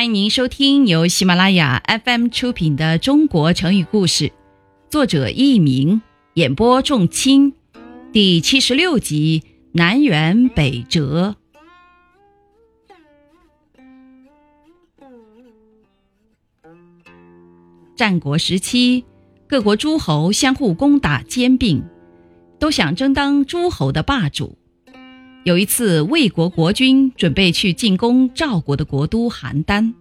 欢迎您收听由喜马拉雅 FM 出品的《中国成语故事》，作者佚名，演播仲卿，第七十六集《南辕北辙》。战国时期，各国诸侯相互攻打兼并，都想争当诸侯的霸主。有一次，魏国国君准备去进攻赵国的国都邯郸，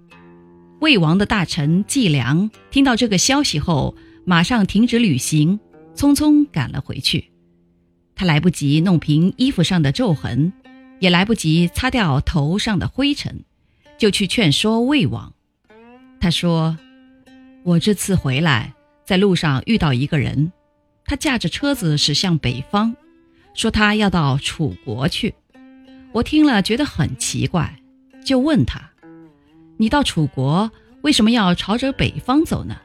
魏王的大臣季梁听到这个消息后，马上停止旅行，匆匆赶了回去。他来不及弄平衣服上的皱痕，也来不及擦掉头上的灰尘，就去劝说魏王。他说：“我这次回来，在路上遇到一个人，他驾着车子驶向北方。”说他要到楚国去，我听了觉得很奇怪，就问他：“你到楚国为什么要朝着北方走呢？”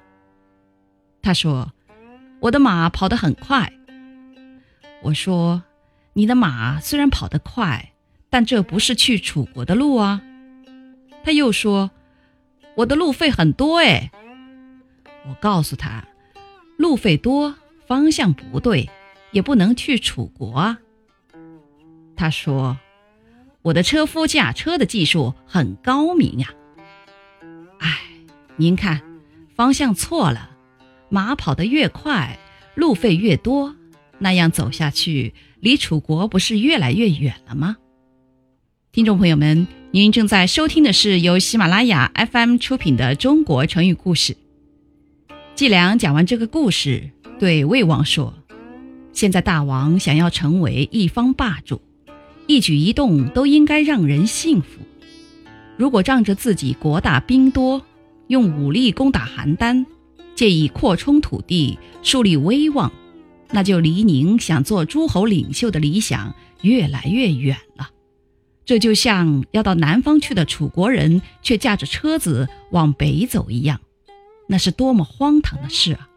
他说：“我的马跑得很快。”我说：“你的马虽然跑得快，但这不是去楚国的路啊。”他又说：“我的路费很多哎。”我告诉他：“路费多，方向不对。”也不能去楚国啊。他说：“我的车夫驾车的技术很高明呀。”哎，您看，方向错了，马跑得越快，路费越多，那样走下去，离楚国不是越来越远了吗？听众朋友们，您正在收听的是由喜马拉雅 FM 出品的《中国成语故事》。季良讲完这个故事，对魏王说。现在大王想要成为一方霸主，一举一动都应该让人信服。如果仗着自己国大兵多，用武力攻打邯郸，借以扩充土地、树立威望，那就离您想做诸侯领袖的理想越来越远了。这就像要到南方去的楚国人，却驾着车子往北走一样，那是多么荒唐的事啊！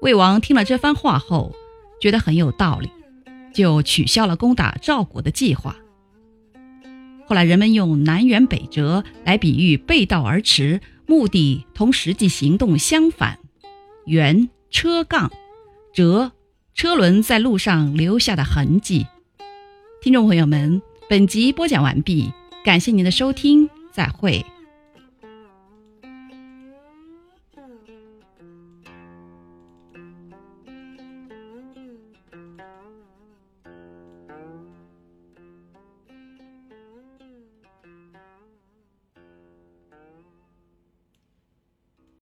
魏王听了这番话后。觉得很有道理，就取消了攻打赵国的计划。后来人们用“南辕北辙”来比喻背道而驰，目的同实际行动相反。辕车杠，辙车轮在路上留下的痕迹。听众朋友们，本集播讲完毕，感谢您的收听，再会。